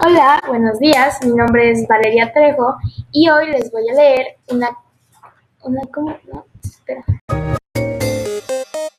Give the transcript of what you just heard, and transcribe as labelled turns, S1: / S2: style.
S1: Hola, buenos días. Mi nombre es Valeria Trejo y hoy les voy a leer una una ¿cómo? No, espera.